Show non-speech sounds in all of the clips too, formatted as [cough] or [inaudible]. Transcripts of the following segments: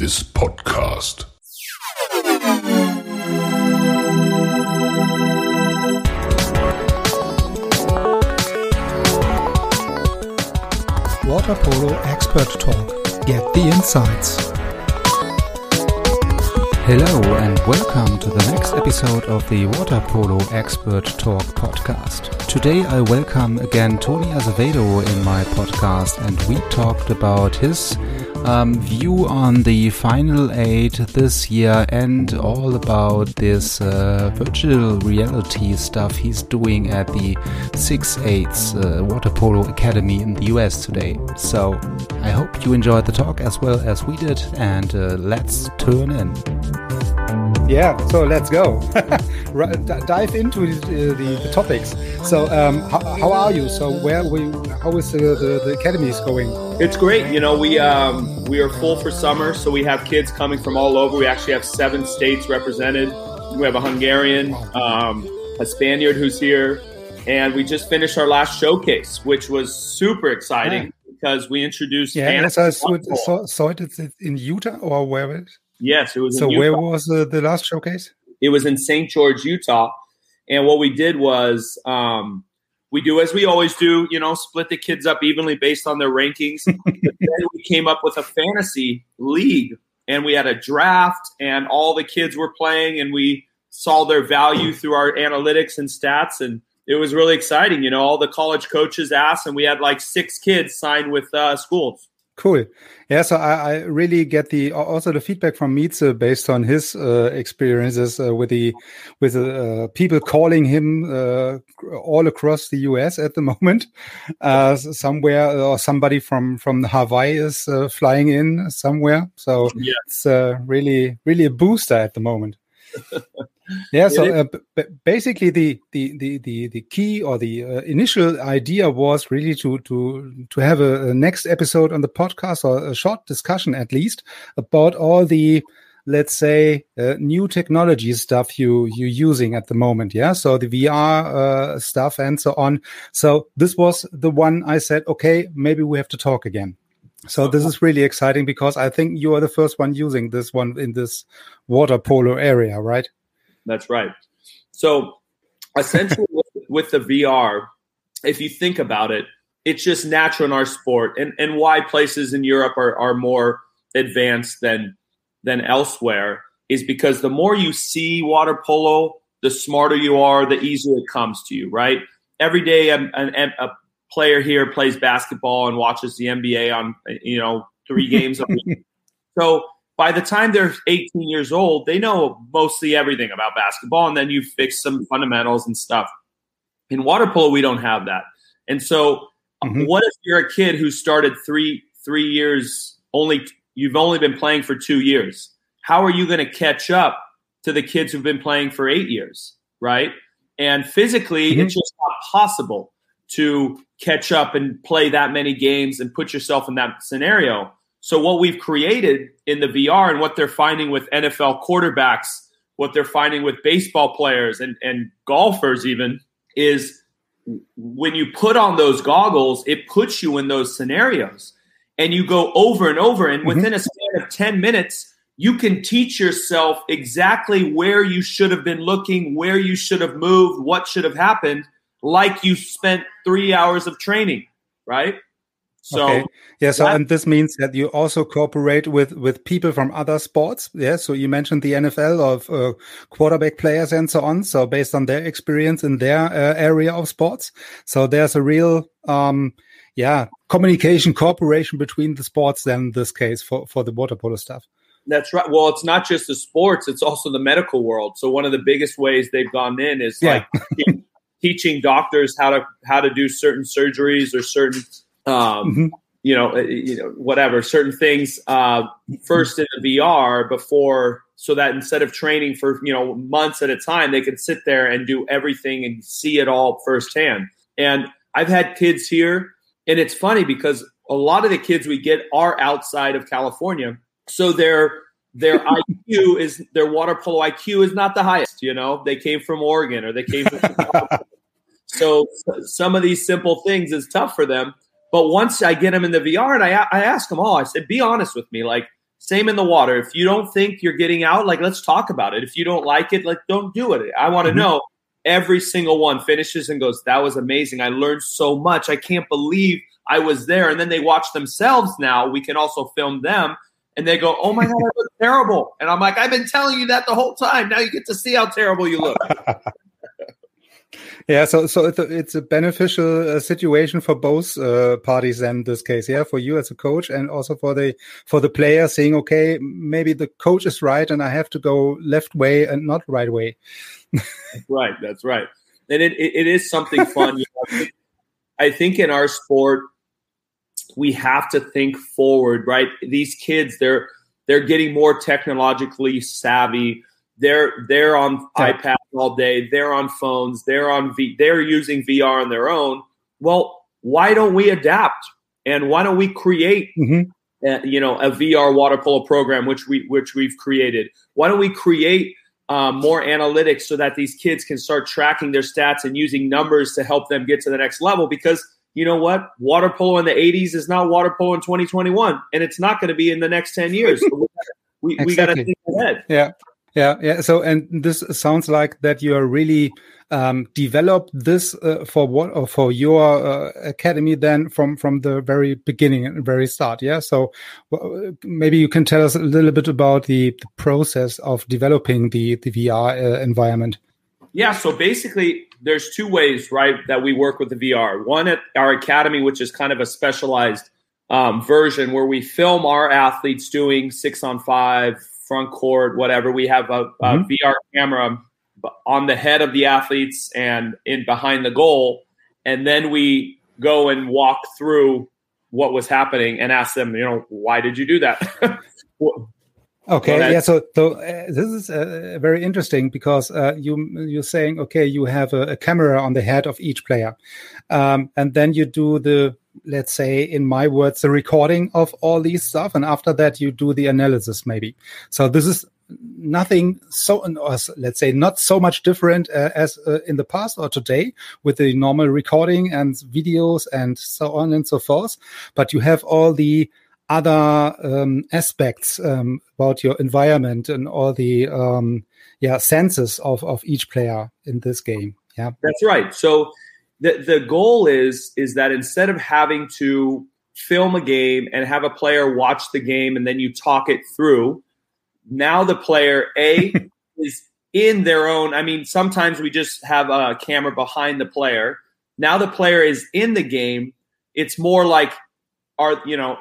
this podcast. Water Polo Expert Talk. Get the insights. Hello and welcome to the next episode of the Water Polo Expert Talk podcast. Today I welcome again Tony Azevedo in my podcast and we talked about his um, view on the final eight this year and all about this uh, virtual reality stuff he's doing at the 6 Eights uh, Water Polo Academy in the US today. So I hope you enjoyed the talk as well as we did, and uh, let's turn in. Yeah, so let's go. [laughs] dive into the, the, the, topics. So, um, how, how, are you? So, where we? How is the, the, the academy going? It's great. You know, we um, we are full for summer, so we have kids coming from all over. We actually have seven states represented. We have a Hungarian, um, a Spaniard who's here, and we just finished our last showcase, which was super exciting yeah. because we introduced. Yeah, so I saw, saw it in Utah or where? Yes, it was. So where was uh, the last showcase? It was in St. George, Utah, and what we did was um, we do as we always do. You know, split the kids up evenly based on their rankings. [laughs] then we came up with a fantasy league, and we had a draft, and all the kids were playing, and we saw their value through our analytics and stats, and it was really exciting. You know, all the college coaches asked, and we had like six kids signed with uh, schools. Cool. Yeah, so I, I, really get the also the feedback from Mietze based on his uh, experiences uh, with the with uh, people calling him uh, all across the U.S. at the [laughs] moment. Uh, somewhere or somebody from from Hawaii is uh, flying in somewhere. So yeah. it's really really a booster at the moment. [laughs] yeah so uh, basically the, the the the the key or the uh, initial idea was really to to to have a, a, next episode on the podcast or a short discussion at least about all the let's say uh, new technology stuff you you're using at the moment yeah? So the vr uh, stuff and so on. So this was the one i said okay maybe we have to talk again. So this is really exciting because I think you are the first one using this one in this water polo area, right? That's right. So essentially [laughs] with, with, the VR, if you think about it, it's just natural in our sport and, and why places in Europe are, are more advanced than than elsewhere is because the more you see water polo, the smarter you are, the easier it comes to you, right? Every day, um, a, a, a player here plays basketball and watches the NBA on you know three games a week. [laughs] So by the time they're 18 years old, they know mostly everything about basketball, and then you fix some fundamentals and stuff. In water polo, we don't have that, and so mm-hmm. what if you're a kid who started three three years only? You've only been playing for two years. How are you going to catch up to the kids who've been playing for eight years, right? And physically, mm-hmm. it's just not possible to catch up and play that many games and put yourself in that scenario. So what we've created in the VR and what they're finding with NFL quarterbacks, what they're finding with baseball players and, and golfers even is when you put on those goggles, it puts you in those scenarios and you go over and over. And mm-hmm. within a span of 10 minutes, you can teach yourself exactly where you should have been looking, where you should have moved, what should have happened – like you spent three hours of training, right? So okay. yeah, so that, and this means that you also cooperate with with people from other sports. Yeah, so you mentioned the NFL of uh, quarterback players and so on. So based on their experience in their uh, area of sports, so there's a real um, yeah communication cooperation between the sports. Then in this case for for the water polo stuff. That's right. Well, it's not just the sports; it's also the medical world. So one of the biggest ways they've gone in is yeah. like [laughs] teaching doctors how to how to do certain surgeries or certain um, mm-hmm. you know uh, you know whatever certain things uh, first in the VR before so that instead of training for you know months at a time they can sit there and do everything and see it all firsthand and I've had kids here and it's funny because a lot of the kids we get are outside of California so they're their IQ [laughs] is their water polo IQ is not the highest. You know, they came from Oregon or they came from. [laughs] so some of these simple things is tough for them. But once I get them in the VR and I, I ask them all, I said, be honest with me. Like, Same in the water. If you don't think you're getting out, like let's talk about it. If you don't like it, like don't do it. I want to mm-hmm. know every single one finishes and goes, That was amazing. I learned so much. I can't believe I was there. And then they watch themselves now. We can also film them and they go, "Oh my god, I look [laughs] terrible," and I'm like, "I've been telling you that the whole time. Now you get to see how terrible you look." [laughs] yeah, so so it's a, it's a beneficial uh, situation for both uh, parties in this case. Yeah, for you as a coach and also for the for the player, saying, "Okay, maybe the coach is right, and I have to go left way and not right way." right, that's right, and it it, it is something fun. you know, I think in our sport we have to think forward, right? These kids, they're they're getting more technologically savvy. They're they're on iPads all day. They're on phones. They're on V. They're using VR on their own. Well, why don't we adapt? And why don't we create, mm-hmm. uh, you know, a VR water polo program, which we which we've created? Why don't we create um, more analytics so that these kids can start tracking their stats and using numbers to help them get to the next level? Because you know what? Water polo in the 80s is not water polo in 2021, and it's not going to be in the next 10 years. So we, we got to think ahead. Yeah. Yeah, yeah. So, and this sounds like that you are really um, developed this uh, for what or for your uh, academy then from from the very beginning and very start. Yeah. So maybe you can tell us a little bit about the, the process of developing the the VR uh, environment. Yeah. So basically, there's two ways, right, that we work with the VR. One at our academy, which is kind of a specialized um, version where we film our athletes doing six on five, front court, whatever. We have a, a mm-hmm. VR camera on the head of the athletes and in behind the goal, and then we go and walk through what was happening and ask them, you know, why did you do that? [laughs] Okay, yeah. So, so uh, this is uh, very interesting because uh, you you're saying okay, you have a, a, camera on the head of each player, um, and then you do the let's say in my words the recording of all these stuff, and after that you do the analysis maybe. So this is nothing so let's say not so much different uh, as uh, in the past or today with the normal recording and videos and so on and so forth but you have all the other um, aspects um, about your environment and all the um, yeah senses of of each player in this game. Yeah, that's right. So the the goal is is that instead of having to film a game and have a player watch the game and then you talk it through, now the player a [laughs] is in their own. I mean, sometimes we just have a camera behind the player. Now the player is in the game. It's more like are you know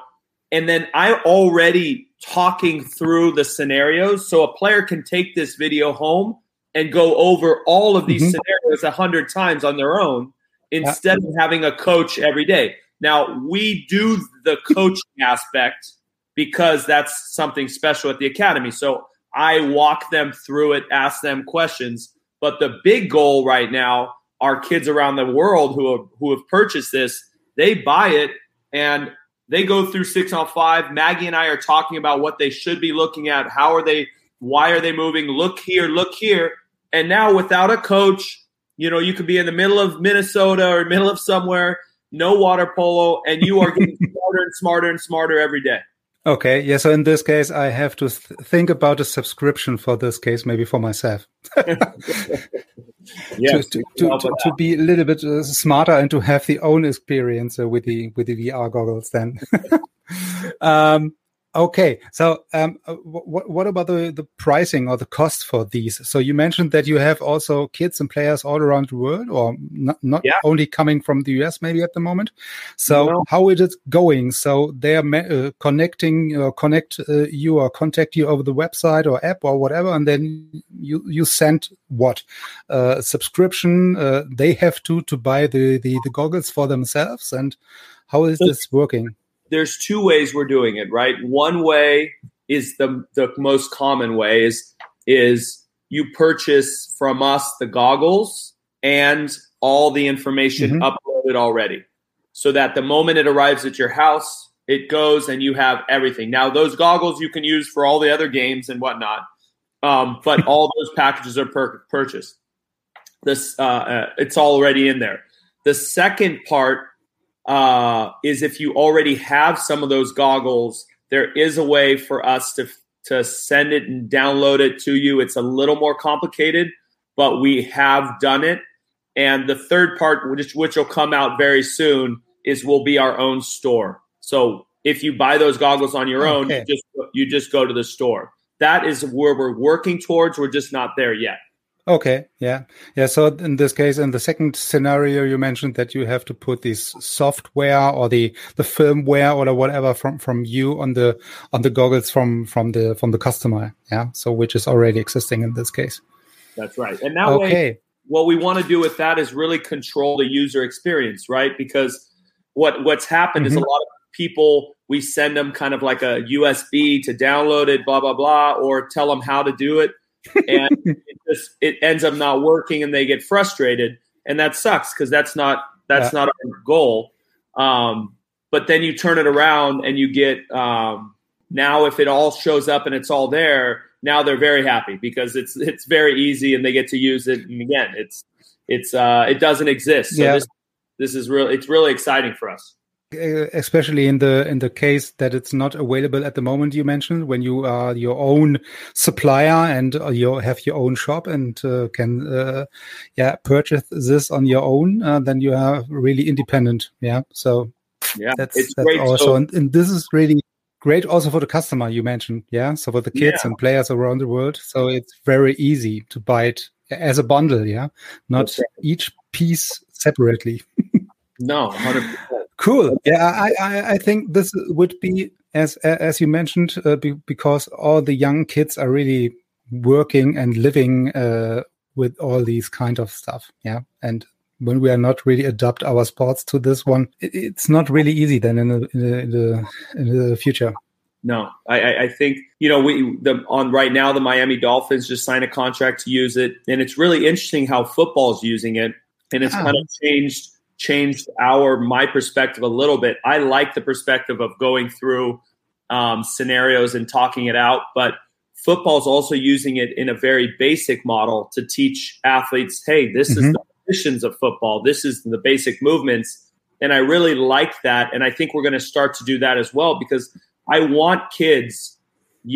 and then I'm already talking through the scenarios so a player can take this video home and go over all of these mm-hmm. scenarios a hundred times on their own instead of having a coach every day. Now we do the coaching aspect because that's something special at the academy. So I walk them through it, ask them questions. But the big goal right now are kids around the world who have, who have purchased this. They buy it and they go through six on five. Maggie and I are talking about what they should be looking at. How are they? Why are they moving? Look here, look here. And now without a coach, you know, you could be in the middle of Minnesota or middle of somewhere, no water polo, and you are getting [laughs] smarter and smarter and smarter every day. Okay. Yeah. So in this case, I have to th think about a subscription for this case, maybe for myself. [laughs] yes, to, to, to, to, be a little bit uh, smarter and to have the own experience uh, with the with the VR goggles then. [laughs] um, Okay, so um, uh, what what about the the pricing or the cost for these? So you mentioned that you have also kids and players all around the world, or not, not yeah. only coming from the US maybe at the moment. So no. how is it going? So they are uh, connecting or uh, connect uh, you or contact you over the website or app or whatever, and then you you send what uh, subscription? Uh, they have to to buy the, the the goggles for themselves, and how is this working? There's two ways we're doing it, right? One way is the the most common way is is you purchase from us the goggles and all the information mm-hmm. uploaded already. So that the moment it arrives at your house, it goes and you have everything. Now those goggles you can use for all the other games and whatnot. Um, but all those packages are per- purchased. This uh, uh, it's already in there. The second part uh, is if you already have some of those goggles there is a way for us to to send it and download it to you. It's a little more complicated, but we have done it. And the third part, which which will come out very soon, is will be our own store. So if you buy those goggles on your own, you just you just go to the store. That is where we're working towards. We're just not there yet. Okay, yeah, yeah. So in this case, in the second scenario, you mentioned that you have to put this software or the the firmware or whatever from from you on the on the goggles from from the from the customer. Yeah, so which is already existing in this case. That's right. And now, okay. what we want to do with that is really control the user experience, right? Because what what's happened mm-hmm. is a mm-hmm. lot of people we send them kind of like a USB to download it, blah blah blah, or tell them how to do it and it [laughs] just it ends up not working and they get frustrated and that sucks because that's not that's yeah. not our goal um, but then you turn it around and you get um, now if it all shows up and it's all there now they're very happy because it's it's very easy and they get to use it and again it's it's uh, it doesn't exist so yeah. this this is really it's really exciting for us especially in the in the case that it's not available at the moment you mentioned when you are your own supplier and uh, you have your own shop and uh, can uh, yeah purchase this on your own uh, then you are really independent yeah so yeah that's, that's great. also so, and, and, this is really great also for the customer you mentioned yeah so for the kids yeah. and players around the world so it's very easy to buy it as a bundle yeah not right. each piece separately [laughs] no 100% Cool. Yeah, I, I, I think this would be as as you mentioned uh, be, because all the young kids are really working and living uh, with all these kind of stuff. Yeah, and when we are not really adapt our sports to this one, it, it's not really easy then in the in the, in the, in the future. No, I, I think you know we the on right now the Miami Dolphins just signed a contract to use it, and it's really interesting how football's using it, and it's kind of changed changed our my perspective a little bit. I like the perspective of going through um, scenarios and talking it out, but football is also using it in a very basic model to teach athletes, hey, this mm-hmm. is the positions of football, this is the basic movements. And I really like that. And I think we're going to start to do that as well because I want kids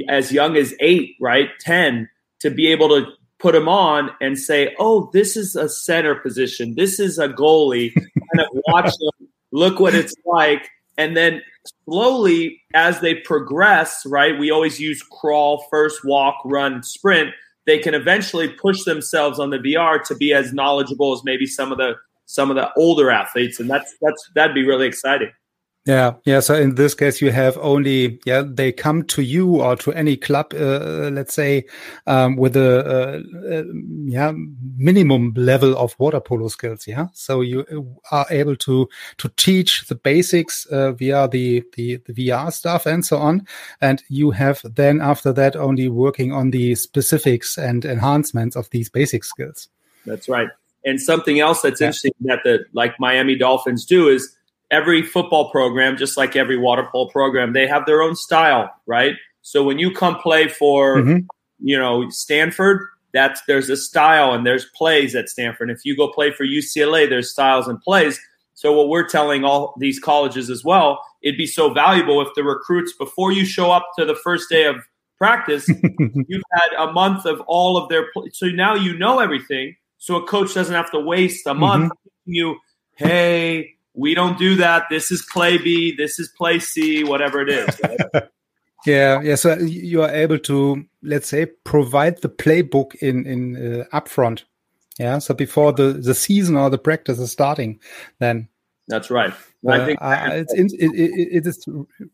as young as eight, right? 10 to be able to put them on and say, "Oh, this is a center position. This is a goalie." [laughs] kind of watch them, look what it's like, and then slowly as they progress, right? We always use crawl, first walk, run, sprint. They can eventually push themselves on the VR to be as knowledgeable as maybe some of the some of the older athletes, and that's that's that'd be really exciting. Yeah, yeah. So in this case, you have only yeah they come to you or to any club, uh, let's say, um, with a uh, uh, yeah minimum level of water polo skills. Yeah, so you uh, are able to to teach the basics uh, via the, the the VR stuff and so on, and you have then after that only working on the specifics and enhancements of these basic skills. That's right. And something else that's yeah. interesting that the like Miami Dolphins do is every football program, just like every water polo program, they have their own style, right? So when you come play for, mm-hmm. you know, Stanford, that's there's a style and there's plays at Stanford. If you go play for UCLA, there's styles and plays. So what we're telling all these colleges as well, it'd be so valuable if the recruits before you show up to the first day of practice, [laughs] you've had a month of all of their. So now you know everything. So a coach doesn't have to waste a month mm-hmm. you. Hey, we don't do that. This is play B. This is play C. Whatever it is. [laughs] Right? yeah, yeah. So you are able to, let's say, provide the playbook in in uh, upfront. Yeah. So before the the season or the practice is starting, then that's right. I think uh, it's it, it, it is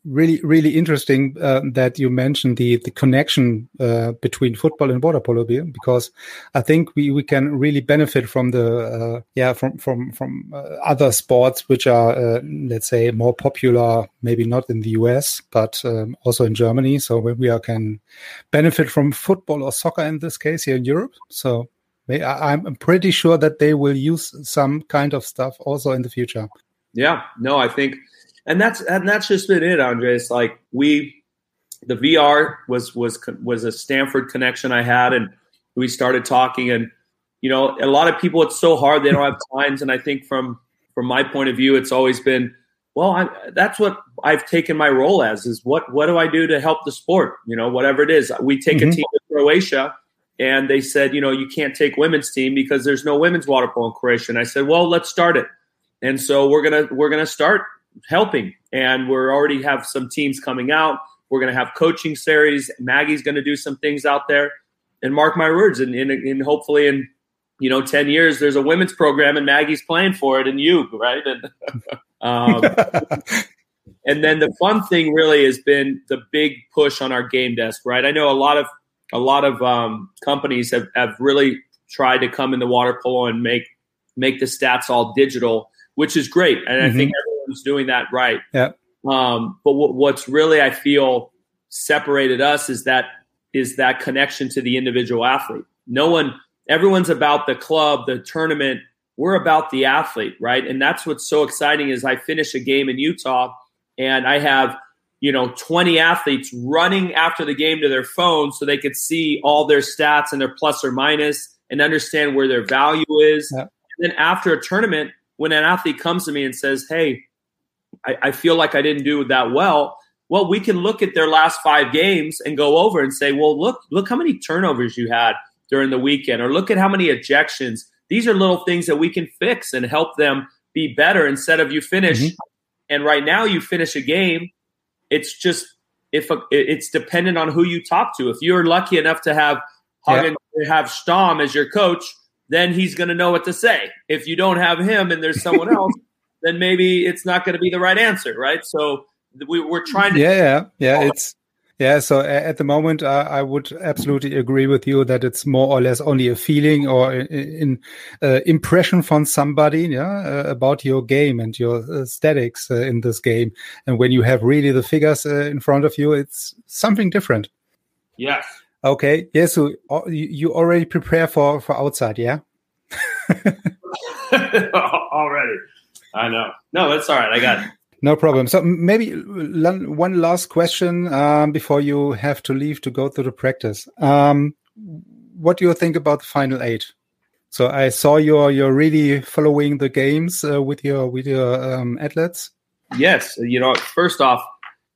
really really interesting uh, that you mentioned the the connection uh, between football and water polo because I think we, we can really benefit from the uh, yeah from from from uh, other sports which are uh, let's say more popular maybe not in the US but um, also in Germany so we are, can benefit from football or soccer in this case here in Europe so I'm pretty sure that they will use some kind of stuff also in the future. Yeah, no, I think, and that's and that's just been it, Andre. It's like we, the VR was was was a Stanford connection I had, and we started talking, and you know, a lot of people, it's so hard they don't have times, and I think from from my point of view, it's always been well, I, that's what I've taken my role as is what what do I do to help the sport? You know, whatever it is. We take mm-hmm. a team to Croatia, and they said, you know, you can't take women's team because there's no women's water polo in Croatia. And I said, well, let's start it. And so we're gonna we're gonna start helping, and we're already have some teams coming out. We're gonna have coaching series. Maggie's gonna do some things out there, and mark my words, and, and, and hopefully in you know, 10 years, there's a women's program and Maggie's playing for it and you, right? And, [laughs] um, [laughs] and then the fun thing really has been the big push on our game desk, right? I know a lot of, a lot of um, companies have, have really tried to come in the water polo and make, make the stats all digital, which is great. And mm-hmm. I think everyone's doing that right. Yeah. Um, but w- what's really, I feel separated us is that, is that connection to the individual athlete. No one, everyone's about the club, the tournament. We're about the athlete, right? And that's what's so exciting is I finish a game in Utah and I have, you know, 20 athletes running after the game to their phone so they could see all their stats and their plus or minus and understand where their value is. Yeah. And then after a tournament, when an athlete comes to me and says, Hey, I, I feel like I didn't do that well, well, we can look at their last five games and go over and say, well, look, look how many turnovers you had during the weekend, or look at how many ejections. These are little things that we can fix and help them be better instead of you finish. Mm-hmm. And right now, you finish a game. It's just if a, it's dependent on who you talk to. If you're lucky enough to have Hagen, have Stamm as your coach, then he's going to know what to say. If you don't have him and there's someone else, [laughs] then maybe it's not going to be the right answer, right? So we, are trying to. Yeah, yeah, yeah. It's yeah, so at the moment, uh, I would absolutely agree with you that it's more or less only a feeling or in, uh, impression from somebody, yeah, uh, about your game and your uh, statics uh, in this game. And when you have really the figures uh, in front of you, it's something different. Yes. Okay. Yeah. So you already prepare for for outside, yeah. [laughs] already. I know. No, that's all right. I got it. No problem. So maybe one last question um, before you have to leave to go to the practice. Um, what do you think about the final eight? So I saw you're you're really following the games uh, with your with your um, athletes. Yes, you know, first off,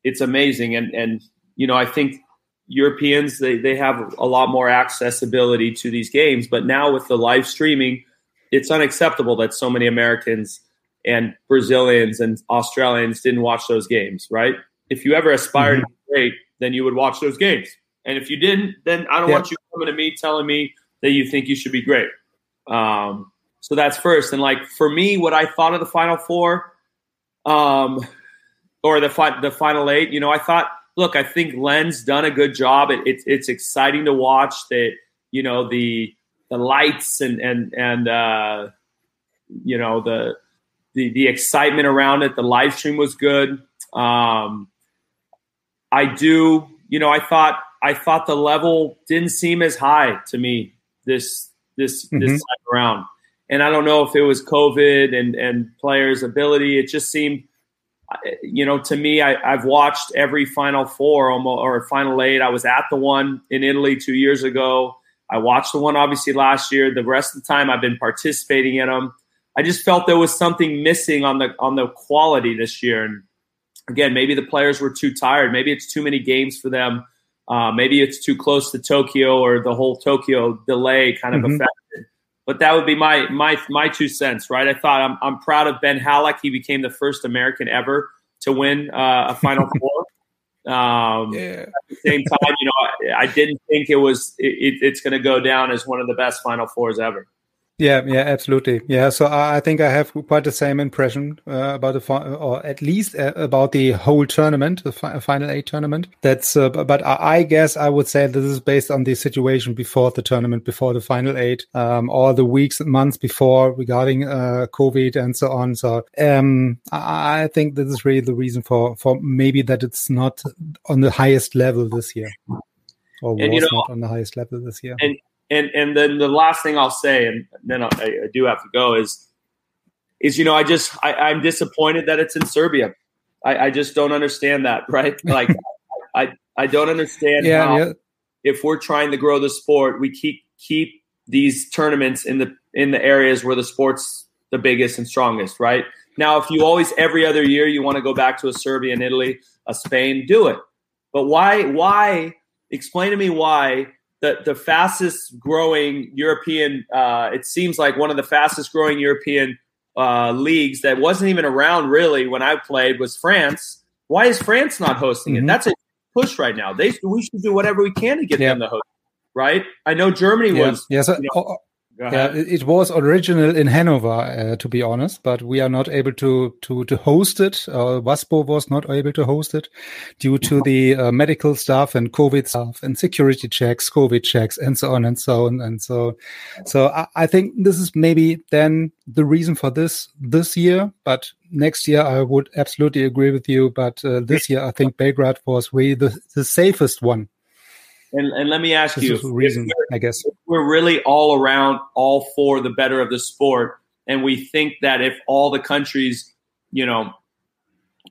it's amazing, and and you know, I think Europeans they they have a lot more accessibility to these games, but now with the live streaming, it's unacceptable that so many Americans and Brazilians and Australians didn't watch those games, right? If you ever aspired mm-hmm. to be great, then you would watch those games. And if you didn't, then I don't yeah. want you coming to me telling me that you think you should be great. Um, so that's first. And like for me, what I thought of the Final Four, um, or the fi- the Final Eight, you know, I thought, look, I think LEN's done a good job. It, it, it's exciting to watch that, you know, the the lights and and and uh, you know the the the excitement around it. The live stream was good. Um, I do, you know, I thought I thought the level didn't seem as high to me this this mm-hmm. this time around. And I don't know if it was COVID and and players' ability. It just seemed, you know, to me, I, I've watched every Final Four or Final Eight. I was at the one in Italy two years ago. I watched the one obviously last year. The rest of the time, I've been participating in them. I just felt there was something missing on the on the quality this year. And again, maybe the players were too tired. Maybe it's too many games for them. Uh, maybe it's too close to Tokyo or the whole Tokyo delay kind of mm-hmm. affected. But that would be my my my two cents, right? I thought I'm I'm proud of Ben Hallock. He became the first American ever to win uh, a Final [laughs] Four. Um, yeah. At the same time, you know, I, I didn't think it was it, it's going to go down as one of the best Final Fours ever. Yeah, yeah, absolutely. Yeah, so I think I have quite the same impression uh, about the, or at least uh, about the whole tournament, the fi final eight tournament. That's, uh, but I guess I would say this is based on the situation before the tournament, before the final eight, um, all the weeks and months before regarding uh, COVID and so on. So um, I think this is really the reason for for maybe that it's not on the highest level this year, or and, was you know, not on the highest level this year. And and and then the last thing I'll say, and then I, I do have to go, is is you know I just I, I'm disappointed that it's in Serbia. I, I just don't understand that, [laughs] right? Like I I don't understand yeah, how yeah. if we're trying to grow the sport, we keep keep these tournaments in the in the areas where the sport's the biggest and strongest, right? Now, if you always every other year you want to go back to a Serbia and Italy, a Spain, do it. But why? Why? Explain to me why the the fastest growing European. Uh, it seems like one of the fastest growing European uh, leagues that wasn't even around really when I played was France. Why is France not hosting mm-hmm. it? That's a push right now. They we should do whatever we can to get yeah. them to host. Right? I know Germany yeah. was. Yes. Yeah, so, you know, yeah, it was original in Hanover, uh, to be honest, but we are not able to to to host it. Uh, WASPO was not able to host it due to the uh, medical stuff and COVID stuff and security checks, COVID checks, and so on and so on and so. So I, I think this is maybe then the reason for this this year, but next year I would absolutely agree with you. But uh, this year I think Belgrade was really the, the safest one and, and let me ask this you, reason, I guess we're really all around, all for the better of the sport, and we think that if all the countries, you know,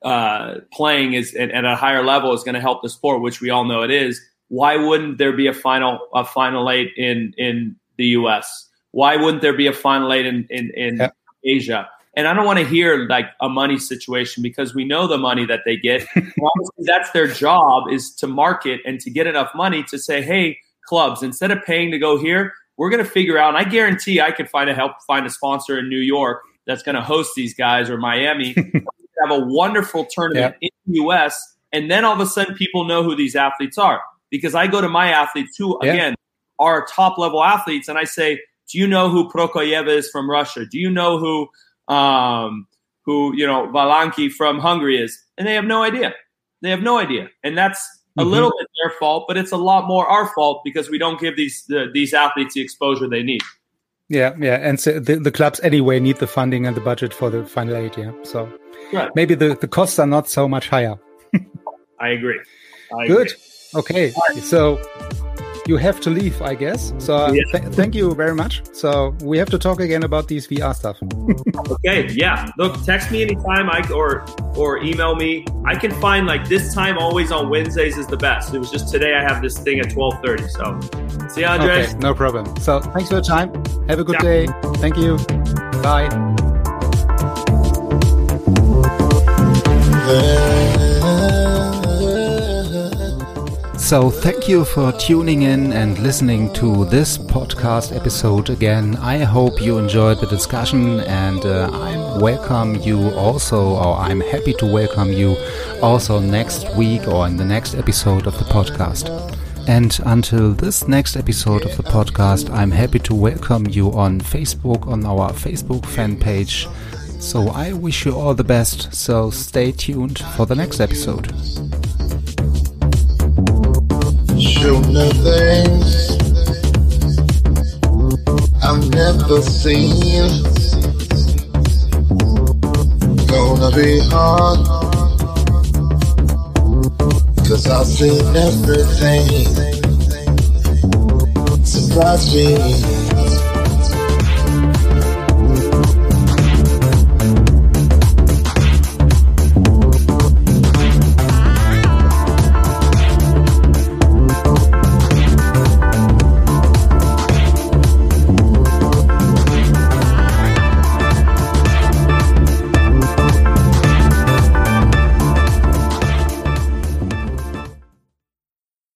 uh, playing is at, at a higher level is going to help the sport, which we all know it is. Why wouldn't there be a final a final eight in in the U.S.? Why wouldn't there be a final eight in in, in yeah. Asia? And I don't want to hear like a money situation because we know the money that they get. [laughs] that's their job is to market and to get enough money to say, hey, clubs, instead of paying to go here, we're going to figure out. And I guarantee I could find a help find a sponsor in New York that's going to host these guys or Miami. [laughs] have a wonderful tournament yeah. in the U.S. And then all of a sudden, people know who these athletes are because I go to my athletes who, yeah. again, are top level athletes, and I say, "Do you know who Prokofiev is from Russia? Do you know who um, who you know Valanki from Hungary is, and they have no idea. They have no idea, and that's a mm-hmm. little bit their fault, but it's a lot more our fault because we don't give these the, these athletes the exposure they need. Yeah, yeah, and so the, the clubs anyway need the funding and the budget for the final eight. Yeah, so right. maybe the, the costs are not so much higher. [laughs] I agree. I Good. Agree. Okay, so you have to leave, I guess. So uh, yeah. th- thank you very much. So we have to talk again about these VR stuff. okay, yeah. Look, text me anytime, I or or email me. I can find like this time always on Wednesdays is the best. It was just today I have this thing at twelve thirty. So see you, Andres. Okay, no problem. So thanks for your time. Have a good yeah. day. Thank you. Bye. So, thank you for tuning in and listening to this podcast episode again. I hope you enjoyed the discussion and uh, I welcome you also, or I'm happy to welcome you also next week or in the next episode of the podcast. And until this next episode of the podcast, I'm happy to welcome you on Facebook, on our Facebook fan page. So I wish you all the best. So stay tuned for the next episode shooting things I've never seen. Gonna be hard, cause I've seen everything. Surprise me.